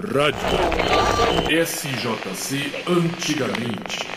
Rádio SJC Antigamente.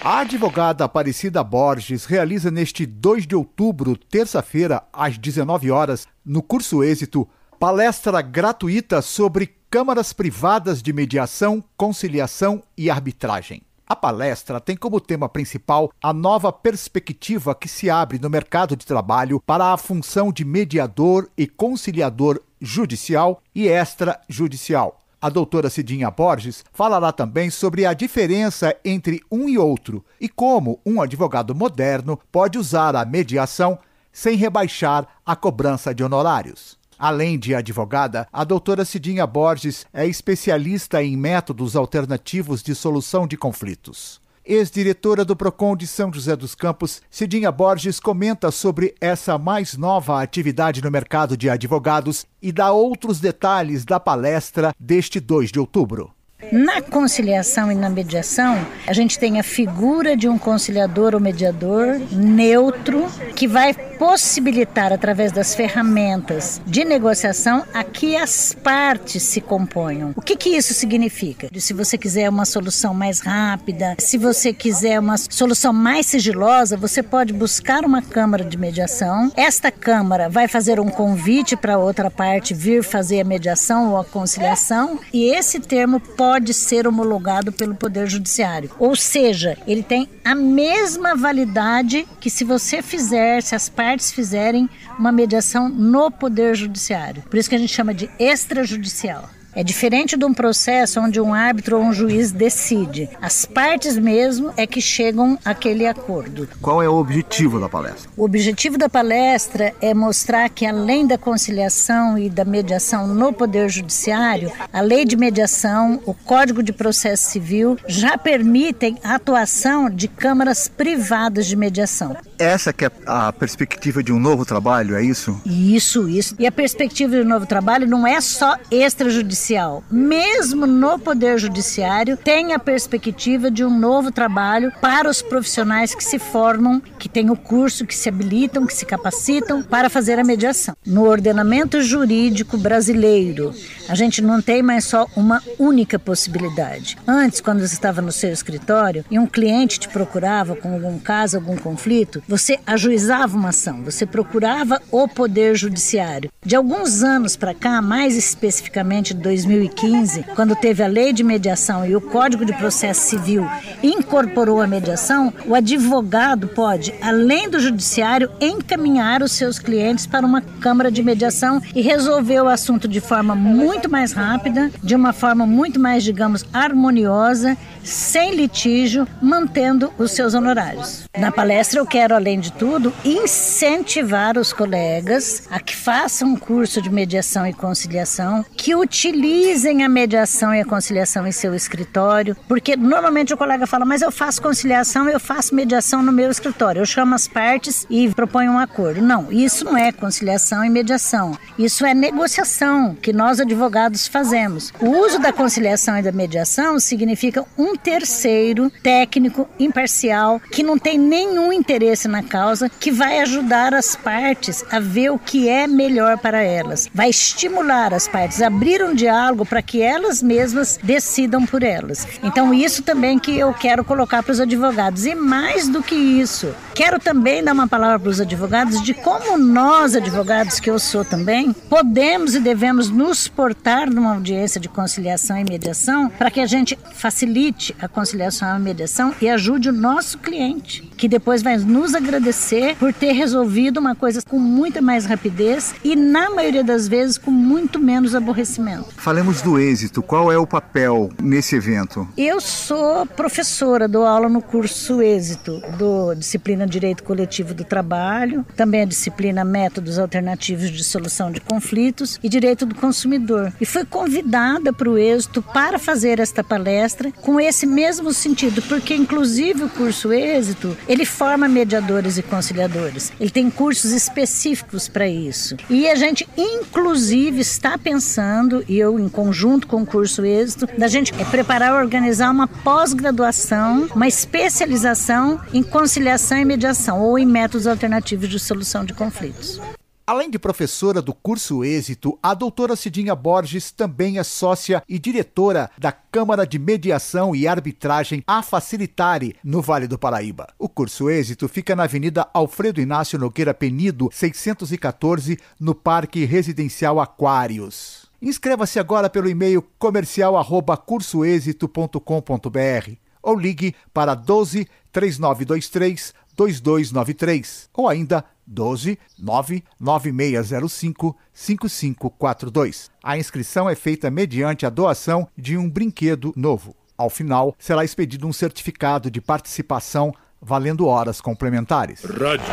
A advogada Aparecida Borges realiza neste 2 de outubro, terça-feira, às 19 horas, no curso Êxito, palestra gratuita sobre câmaras privadas de mediação, conciliação e arbitragem. A palestra tem como tema principal a nova perspectiva que se abre no mercado de trabalho para a função de mediador e conciliador judicial e extrajudicial. A doutora Cidinha Borges falará também sobre a diferença entre um e outro e como um advogado moderno pode usar a mediação sem rebaixar a cobrança de honorários. Além de advogada, a doutora Cidinha Borges é especialista em métodos alternativos de solução de conflitos. Ex-diretora do PROCON de São José dos Campos, Cidinha Borges comenta sobre essa mais nova atividade no mercado de advogados e dá outros detalhes da palestra deste 2 de outubro. Na conciliação e na mediação, a gente tem a figura de um conciliador ou mediador neutro que vai possibilitar, através das ferramentas de negociação, a que as partes se componham. O que, que isso significa? Se você quiser uma solução mais rápida, se você quiser uma solução mais sigilosa, você pode buscar uma câmara de mediação. Esta câmara vai fazer um convite para outra parte vir fazer a mediação ou a conciliação, e esse termo pode ser homologado pelo Poder Judiciário. Ou seja, ele tem a mesma validade que se você fizer, se as partes fizerem uma mediação no Poder Judiciário. Por isso que a gente chama de extrajudicial. É diferente de um processo onde um árbitro ou um juiz decide. As partes mesmo é que chegam àquele acordo. Qual é o objetivo da palestra? O objetivo da palestra é mostrar que além da conciliação e da mediação no Poder Judiciário, a lei de mediação, o Código de Processo Civil já permitem a atuação de câmaras privadas de mediação. Essa que é a perspectiva de um novo trabalho, é isso? Isso, isso. E a perspectiva de um novo trabalho não é só extrajudicial judicial, mesmo no Poder Judiciário, tem a perspectiva de um novo trabalho para os profissionais que se formam, que têm o curso, que se habilitam, que se capacitam para fazer a mediação. No ordenamento jurídico brasileiro, a gente não tem mais só uma única possibilidade. Antes, quando você estava no seu escritório e um cliente te procurava com algum caso, algum conflito, você ajuizava uma ação, você procurava o Poder Judiciário. De alguns anos para cá, mais especificamente 2015, quando teve a lei de mediação e o Código de Processo Civil incorporou a mediação, o advogado pode, além do judiciário, encaminhar os seus clientes para uma câmara de mediação e resolver o assunto de forma muito mais rápida, de uma forma muito mais, digamos, harmoniosa sem litígio, mantendo os seus honorários. Na palestra, eu quero, além de tudo, incentivar os colegas a que façam um curso de mediação e conciliação, que utilizem a mediação e a conciliação em seu escritório, porque normalmente o colega fala, mas eu faço conciliação, eu faço mediação no meu escritório, eu chamo as partes e proponho um acordo. Não, isso não é conciliação e mediação, isso é negociação que nós advogados fazemos. O uso da conciliação e da mediação significa um um terceiro técnico imparcial que não tem nenhum interesse na causa, que vai ajudar as partes a ver o que é melhor para elas. Vai estimular as partes a abrir um diálogo para que elas mesmas decidam por elas. Então, isso também que eu quero colocar para os advogados. E mais do que isso, quero também dar uma palavra para os advogados de como nós, advogados, que eu sou também, podemos e devemos nos portar numa audiência de conciliação e mediação para que a gente facilite a conciliação e a mediação e ajude o nosso cliente, que depois vai nos agradecer por ter resolvido uma coisa com muita mais rapidez e, na maioria das vezes, com muito menos aborrecimento. Falemos do êxito. Qual é o papel nesse evento? Eu sou professora, dou aula no curso Êxito, do disciplina Direito Coletivo do Trabalho, também a disciplina Métodos Alternativos de Solução de Conflitos e Direito do Consumidor. E fui convidada para o Êxito para fazer esta palestra com esse mesmo sentido, porque inclusive o curso Êxito, ele forma mediadores e conciliadores. Ele tem cursos específicos para isso. E a gente inclusive está pensando, e eu em conjunto com o curso Êxito, da gente preparar organizar uma pós-graduação, uma especialização em conciliação e mediação ou em métodos alternativos de solução de conflitos. Além de professora do curso Êxito, a doutora Cidinha Borges também é sócia e diretora da Câmara de Mediação e Arbitragem A Facilitare, no Vale do Paraíba. O curso Êxito fica na Avenida Alfredo Inácio Nogueira Penido, 614, no Parque Residencial Aquários. Inscreva-se agora pelo e-mail comercial@cursoexito.com.br ou ligue para 12 3923 2293 ou ainda 12 99605 5542. A inscrição é feita mediante a doação de um brinquedo novo. Ao final, será expedido um certificado de participação valendo horas complementares. Rádio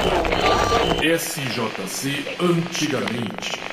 SJC Antigamente.